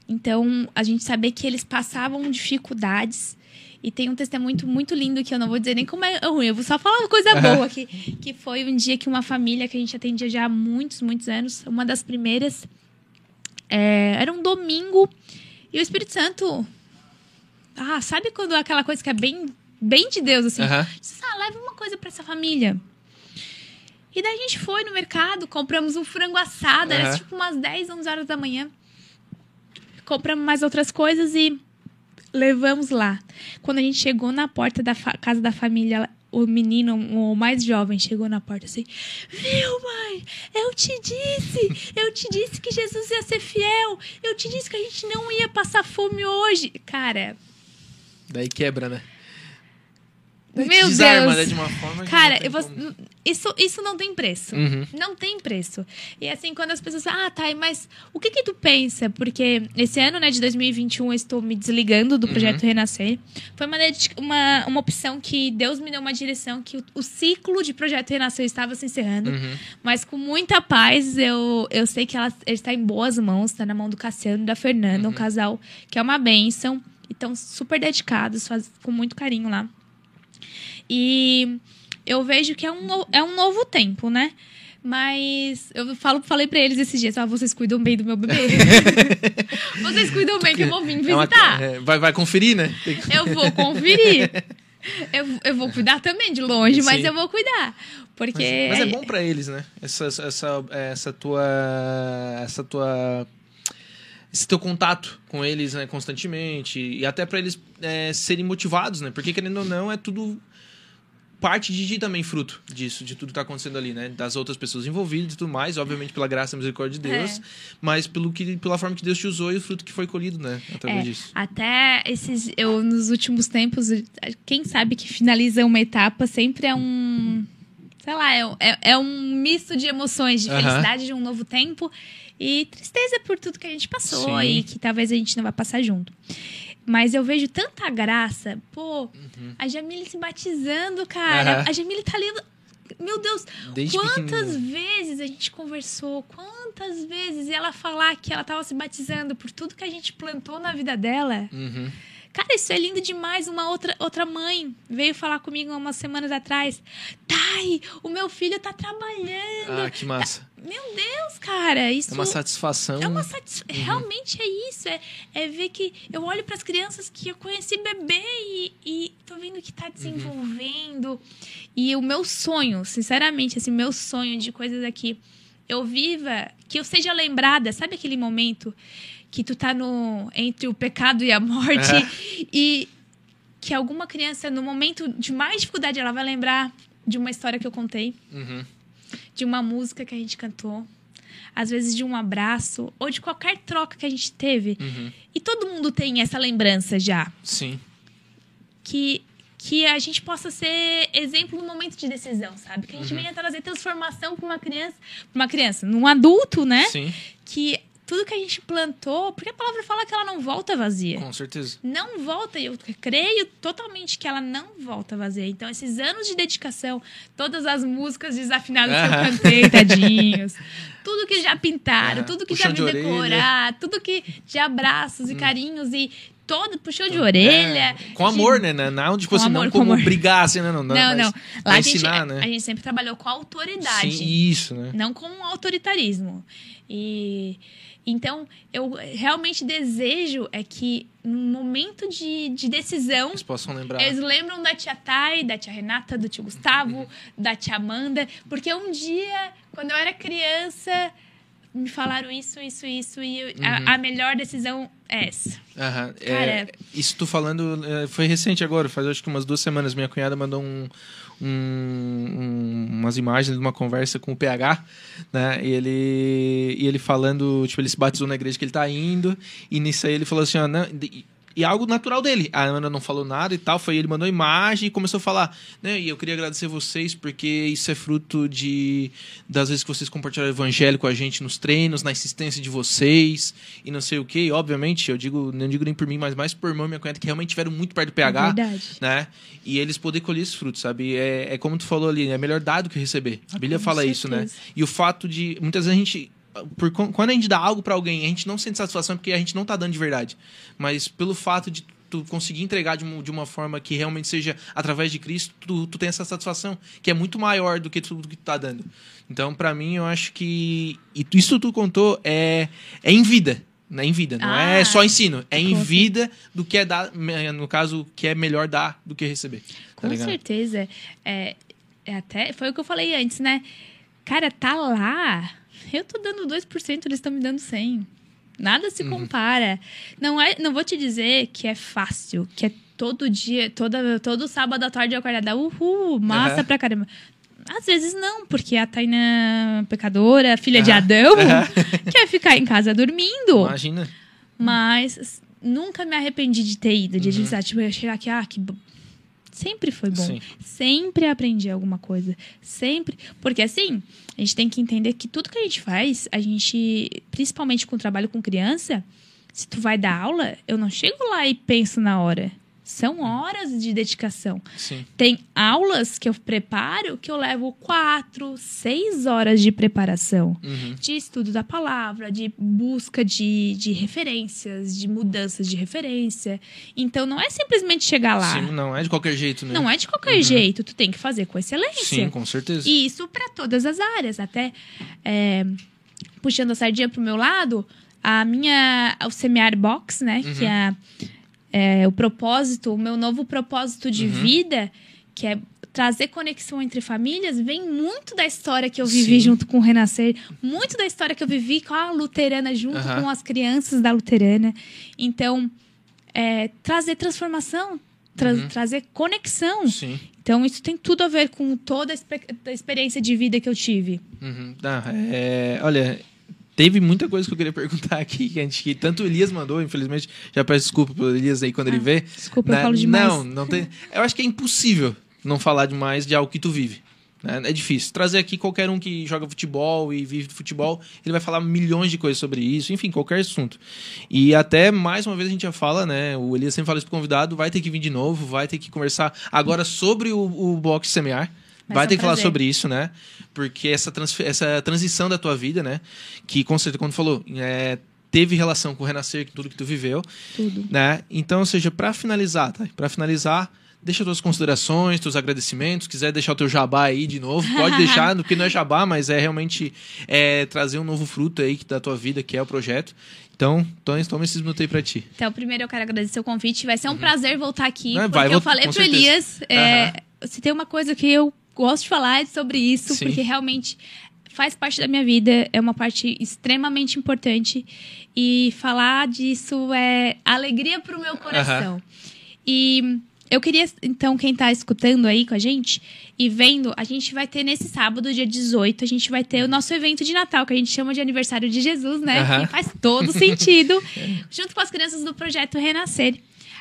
então, a gente saber que eles passavam dificuldades. E tem um testemunho muito, muito lindo que eu não vou dizer nem como é ruim, eu vou só falar uma coisa boa aqui. que foi um dia que uma família que a gente atendia já há muitos, muitos anos, uma das primeiras é, era um domingo e o Espírito Santo. Ah, sabe quando aquela coisa que é bem, bem de Deus, assim? Uhum. Ah, leva uma coisa para essa família. E daí a gente foi no mercado, compramos um frango assado, uhum. era tipo umas 10, 11 horas da manhã. Compramos mais outras coisas e levamos lá. Quando a gente chegou na porta da casa da família, o menino, o mais jovem, chegou na porta assim: Viu, mãe? Eu te disse, eu te disse que Jesus ia ser fiel. Eu te disse que a gente não ia passar fome hoje. Cara. Daí quebra, né? Meu Desarma, Deus. Né, de uma forma Cara, isso, isso não tem preço. Uhum. Não tem preço. E assim, quando as pessoas falam, ah, tá, mas o que que tu pensa? Porque esse ano, né, de 2021, eu estou me desligando do projeto uhum. Renascer. Foi uma, uma, uma opção que Deus me deu uma direção que o, o ciclo de projeto Renascer estava se encerrando. Uhum. Mas com muita paz, eu, eu sei que ela está em boas mãos, está na mão do Cassiano e da Fernanda, um uhum. casal que é uma bênção. E estão super dedicados, faz, com muito carinho lá. E eu vejo que é um, é um novo tempo, né? Mas eu falo, falei pra eles esses dias, ah, vocês cuidam bem do meu bebê. [LAUGHS] vocês cuidam bem que eu vou vir visitar. É uma, é, vai, vai conferir, né? eu vou conferir. Eu, eu vou cuidar também de longe, Sim. mas eu vou cuidar. Porque. Mas, mas é bom para eles, né? Essa, essa, essa tua. Essa tua. Esse teu contato com eles né, constantemente. E até para eles é, serem motivados, né? Porque, querendo ou não, é tudo parte de ti também fruto disso, de tudo que tá acontecendo ali, né? Das outras pessoas envolvidas e tudo mais, obviamente pela graça e misericórdia de Deus, é. mas pelo que, pela forma que Deus te usou e o fruto que foi colhido, né? Através é, disso. Até esses, eu nos últimos tempos, quem sabe que finaliza uma etapa sempre é um, sei lá, é, é, é um misto de emoções, de felicidade uh -huh. de um novo tempo e tristeza por tudo que a gente passou Sim. e que talvez a gente não vá passar junto. Mas eu vejo tanta graça. Pô, uhum. a Jamile se batizando, cara. Uhum. A Jamile tá ali. Meu Deus, Desde quantas vezes a gente conversou, quantas vezes ela falar que ela tava se batizando por tudo que a gente plantou na vida dela. Uhum. Cara, isso é lindo demais. Uma outra, outra mãe veio falar comigo umas semanas atrás. Thay, o meu filho tá trabalhando. Ah, que massa. Meu Deus, cara. Isso é uma satisfação. É uma satisfação. Uhum. Realmente é isso. É, é ver que eu olho para as crianças que eu conheci bebê e, e tô vendo que tá desenvolvendo. Uhum. E o meu sonho, sinceramente, assim, meu sonho de coisas aqui. Eu viva, que eu seja lembrada, sabe aquele momento que tu tá no entre o pecado e a morte é. [LAUGHS] e que alguma criança no momento de mais dificuldade ela vai lembrar de uma história que eu contei, uhum. de uma música que a gente cantou, às vezes de um abraço ou de qualquer troca que a gente teve. Uhum. E todo mundo tem essa lembrança já. Sim. Que que a gente possa ser exemplo no momento de decisão, sabe? Que a gente uhum. venha trazer transformação para uma criança, para uma criança, num adulto, né? Sim. Que tudo que a gente plantou, porque a palavra fala que ela não volta vazia. Com certeza. Não volta, eu creio totalmente que ela não volta vazia. Então, esses anos de dedicação, todas as músicas desafinadas que eu cantei, [LAUGHS] tadinhos, tudo que já pintaram, tudo que já de decorar, tudo que de abraços e hum. carinhos e todo puxou de orelha. É, com amor, de... né? Não, tipo assim, amor, não como brigar, assim, né? Não, não. não, não. Lá a ensinar, gente, né? A gente sempre trabalhou com autoridade. Sim, isso, né? Não com autoritarismo. E então, eu realmente desejo é que no momento de, de decisão. Eles possam lembrar. Eles lembram da tia Thay, da tia Renata, do tio Gustavo, uhum. da tia Amanda. Porque um dia, quando eu era criança, me falaram isso, isso, isso, e uhum. a, a, melhor decisão é essa. Uhum. Cara, é, isso tu falando é, foi recente agora, faz acho que umas duas semanas. Minha cunhada mandou um, um, um, umas imagens de uma conversa com o PH, né? E ele, e ele falando, tipo, ele se batizou na igreja que ele tá indo, e nisso aí ele falou assim, ó, não, e algo natural dele. A Ana não falou nada e tal, foi ele mandou imagem e começou a falar, né? E eu queria agradecer vocês porque isso é fruto de das vezes que vocês compartilharam o evangelho com a gente nos treinos, na insistência de vocês e não sei o que. Obviamente, eu digo, não digo nem por mim, mas mais por irmão e minha cunhada que realmente tiveram muito perto do PH, é Verdade. né? E eles poder colher esses frutos, sabe? É, é como tu falou ali, é melhor dar do que receber. A Bíblia com fala certeza. isso, né? E o fato de muitas vezes a gente por, quando a gente dá algo para alguém, a gente não sente satisfação porque a gente não tá dando de verdade. Mas pelo fato de tu conseguir entregar de uma, de uma forma que realmente seja através de Cristo, tu, tu tem essa satisfação, que é muito maior do que tudo que tu tá dando. Então, para mim, eu acho que. E isso tu contou é, é em vida. Né, em vida, não é ah, é só ensino, é em vida do que é dar, no caso, que é melhor dar do que receber. Tá com certeza. É, é até, foi o que eu falei antes, né? Cara, tá lá eu tô dando 2%, eles estão me dando 100. Nada se uhum. compara. Uhum. Não, é, não vou te dizer que é fácil, que é todo dia, toda, todo sábado à tarde eu acordar, uhul, massa uhum. pra caramba. Às vezes não, porque a Taina pecadora, filha uhum. de Adão, [LAUGHS] quer ficar em casa dormindo. Imagina. Mas nunca me arrependi de ter ido, de uhum. dizer, tipo, eu chegar aqui, ah, que sempre foi bom. Sim. Sempre aprendi alguma coisa. Sempre. Porque assim, a gente tem que entender que tudo que a gente faz, a gente, principalmente com o trabalho com criança, se tu vai dar aula, eu não chego lá e penso na hora. São horas de dedicação. Sim. Tem aulas que eu preparo que eu levo quatro, seis horas de preparação. Uhum. De estudo da palavra, de busca de, de referências, de mudanças de referência. Então, não é simplesmente chegar lá. Sim, não é de qualquer jeito, né? Não é de qualquer uhum. jeito. Tu tem que fazer com excelência. Sim, com certeza. E isso para todas as áreas. Até é, puxando a sardinha pro meu lado, a minha... O Semiar Box, né? Uhum. Que é é, o propósito, o meu novo propósito de uhum. vida, que é trazer conexão entre famílias, vem muito da história que eu vivi Sim. junto com o Renascer, muito da história que eu vivi com a luterana, junto uhum. com as crianças da luterana. Então, é, trazer transformação, tra uhum. trazer conexão. Sim. Então, isso tem tudo a ver com toda a experiência de vida que eu tive. Uhum. Ah, é, olha, Teve muita coisa que eu queria [LAUGHS] perguntar aqui, que a gente que tanto o Elias mandou, infelizmente, já peço desculpa pro Elias aí quando ah, ele vê. Desculpa, né? eu falo demais. Não, não tem. Eu acho que é impossível não falar demais de algo que tu vive. Né? É difícil. Trazer aqui qualquer um que joga futebol e vive de futebol, ele vai falar milhões de coisas sobre isso, enfim, qualquer assunto. E até mais uma vez a gente já fala, né? O Elias sempre fala isso pro convidado, vai ter que vir de novo, vai ter que conversar agora sobre o, o boxe semear vai ter que falar sobre isso, né? Porque essa, essa transição da tua vida, né? Que, com certeza, quando falou, é, teve relação com o renascer, com tudo que tu viveu. Tudo. Né? Então, ou seja, para finalizar, tá? Para finalizar, deixa tuas considerações, teus agradecimentos. Quiser deixar o teu jabá aí de novo, pode [LAUGHS] deixar, porque não é jabá, mas é realmente é, trazer um novo fruto aí da tua vida, que é o projeto. Então, toma, toma esses minutos aí pra ti. Então, primeiro eu quero agradecer o convite. Vai ser um uhum. prazer voltar aqui. Não, porque vai, eu falei pro certeza. Elias, é, uhum. se tem uma coisa que eu gosto de falar sobre isso, Sim. porque realmente faz parte da minha vida, é uma parte extremamente importante. E falar disso é alegria para o meu coração. Uhum. E eu queria, então, quem está escutando aí com a gente e vendo, a gente vai ter nesse sábado, dia 18, a gente vai ter o nosso evento de Natal, que a gente chama de aniversário de Jesus, né? Uhum. Que faz todo [LAUGHS] sentido. junto com as crianças do projeto Renascer.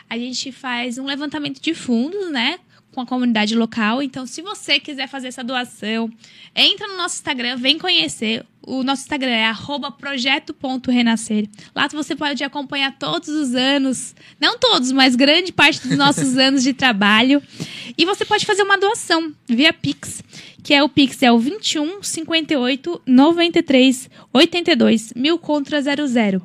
A gente faz um levantamento de fundos, né? Com a comunidade local. Então, se você quiser fazer essa doação, entra no nosso Instagram, vem conhecer. O nosso Instagram é projeto.renascer. Lá você pode acompanhar todos os anos, não todos, mas grande parte dos nossos [LAUGHS] anos de trabalho. E você pode fazer uma doação via Pix, que é o Pix é o 21 58 93 82 mil contra 00.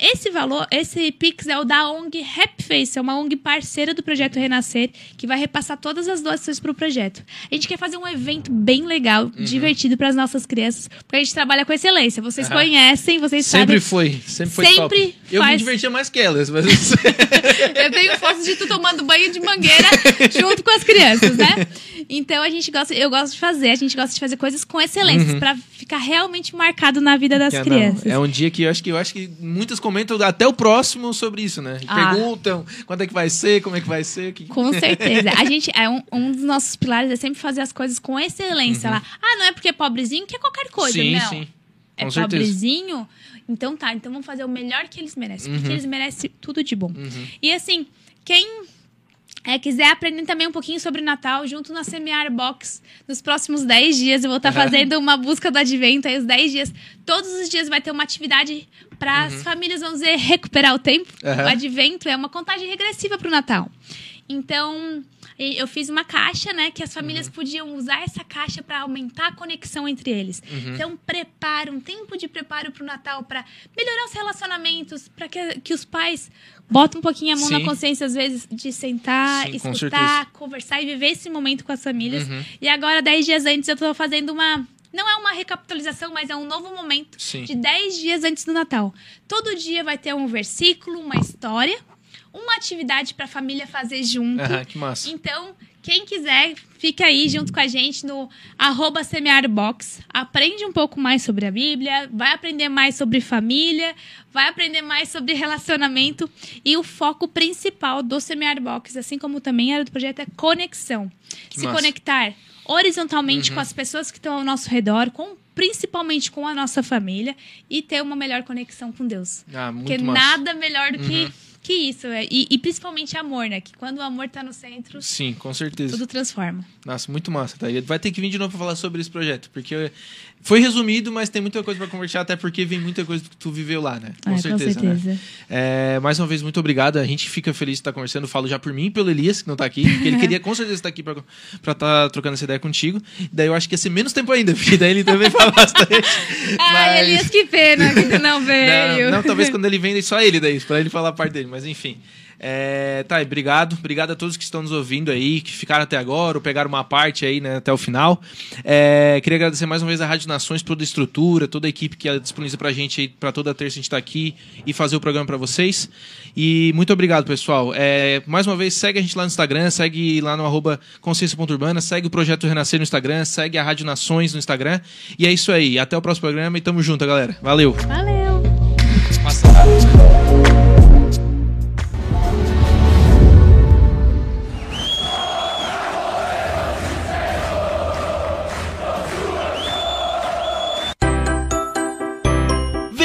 Esse valor, esse Pix é o da ONG Face, é uma ONG parceira do projeto Renascer, que vai repassar todas as doações para o projeto. A gente quer fazer um evento bem legal, uhum. divertido para as nossas crianças, porque a gente trabalha com excelência. Vocês uhum. conhecem, vocês sempre sabem. Foi, sempre foi, sempre top. Eu me divertia mais que elas, mas... [LAUGHS] Eu tenho fotos de tu tomando banho de mangueira junto com as crianças, né? Então a gente gosta, eu gosto de fazer, a gente gosta de fazer coisas com excelência, uhum. para ficar realmente marcado na vida das crianças. Não, é um dia que eu acho que eu acho que muitas comentam até o próximo sobre isso, né? Ah. Perguntam quando é que vai ser, como é que vai ser. Que... Com [LAUGHS] certeza. A gente, é um, um dos nossos pilares é sempre fazer as coisas com excelência. Uhum. Lá. Ah, não é porque é pobrezinho que é qualquer coisa, sim, não. Sim. é Com pobrezinho, certeza. então tá, então vamos fazer o melhor que eles merecem, uhum. porque eles merecem tudo de bom. Uhum. E assim, quem é, quiser aprender também um pouquinho sobre o Natal, junto na Semear Box, nos próximos 10 dias, eu vou estar tá fazendo uma busca do advento aí, os 10 dias. Todos os dias vai ter uma atividade para as uhum. famílias, vamos dizer, recuperar o tempo. Uhum. O advento é uma contagem regressiva para o Natal. Então, eu fiz uma caixa, né? Que as famílias uhum. podiam usar essa caixa para aumentar a conexão entre eles. Uhum. Então, prepara um tempo de preparo para o Natal, para melhorar os relacionamentos, para que, que os pais botem um pouquinho a mão Sim. na consciência, às vezes, de sentar, Sim, escutar, conversar e viver esse momento com as famílias. Uhum. E agora, dez dias antes, eu estou fazendo uma não é uma recapitalização, mas é um novo momento Sim. de 10 dias antes do Natal. Todo dia vai ter um versículo, uma história uma atividade para a família fazer junto. Que massa. Então, quem quiser, fica aí junto com a gente no arroba semearbox. Aprende um pouco mais sobre a Bíblia, vai aprender mais sobre família, vai aprender mais sobre relacionamento. E o foco principal do Semear Box, assim como também era do projeto, é conexão. Que Se massa. conectar horizontalmente uhum. com as pessoas que estão ao nosso redor, com principalmente com a nossa família e ter uma melhor conexão com Deus. Ah, Porque massa. nada melhor do que uhum que isso. É, e, e, principalmente amor, né? Que quando o amor tá no centro. Sim, com certeza. Tudo transforma. Nossa, muito massa, tá? Vai ter que vir de novo pra falar sobre esse projeto, porque foi resumido, mas tem muita coisa para conversar, até porque vem muita coisa que tu viveu lá, né? Com ah, certeza. Com certeza. Né? É, mais uma vez, muito obrigado. A gente fica feliz de estar conversando. Falo já por mim e pelo Elias, que não tá aqui, porque ele [LAUGHS] queria com certeza estar aqui para estar tá trocando essa ideia contigo. Daí eu acho que ia ser menos tempo ainda, porque daí ele também fala [LAUGHS] bastante. ah, mas... Elias, que pena que tu [LAUGHS] não veio. Não, não, talvez quando ele vem, só ele daí, para ele falar a parte dele, mas enfim. É, tá, obrigado. Obrigado a todos que estão nos ouvindo aí, que ficaram até agora ou pegaram uma parte aí né, até o final. É, queria agradecer mais uma vez a Rádio Nações, toda a estrutura, toda a equipe que é disponibiliza pra gente aí, pra toda terça a gente tá aqui e fazer o programa para vocês. E muito obrigado, pessoal. É, mais uma vez, segue a gente lá no Instagram, segue lá no arroba consciência.urbana, segue o Projeto Renascer no Instagram, segue a Rádio Nações no Instagram. E é isso aí. Até o próximo programa e tamo junto, galera. Valeu. Valeu. Passa.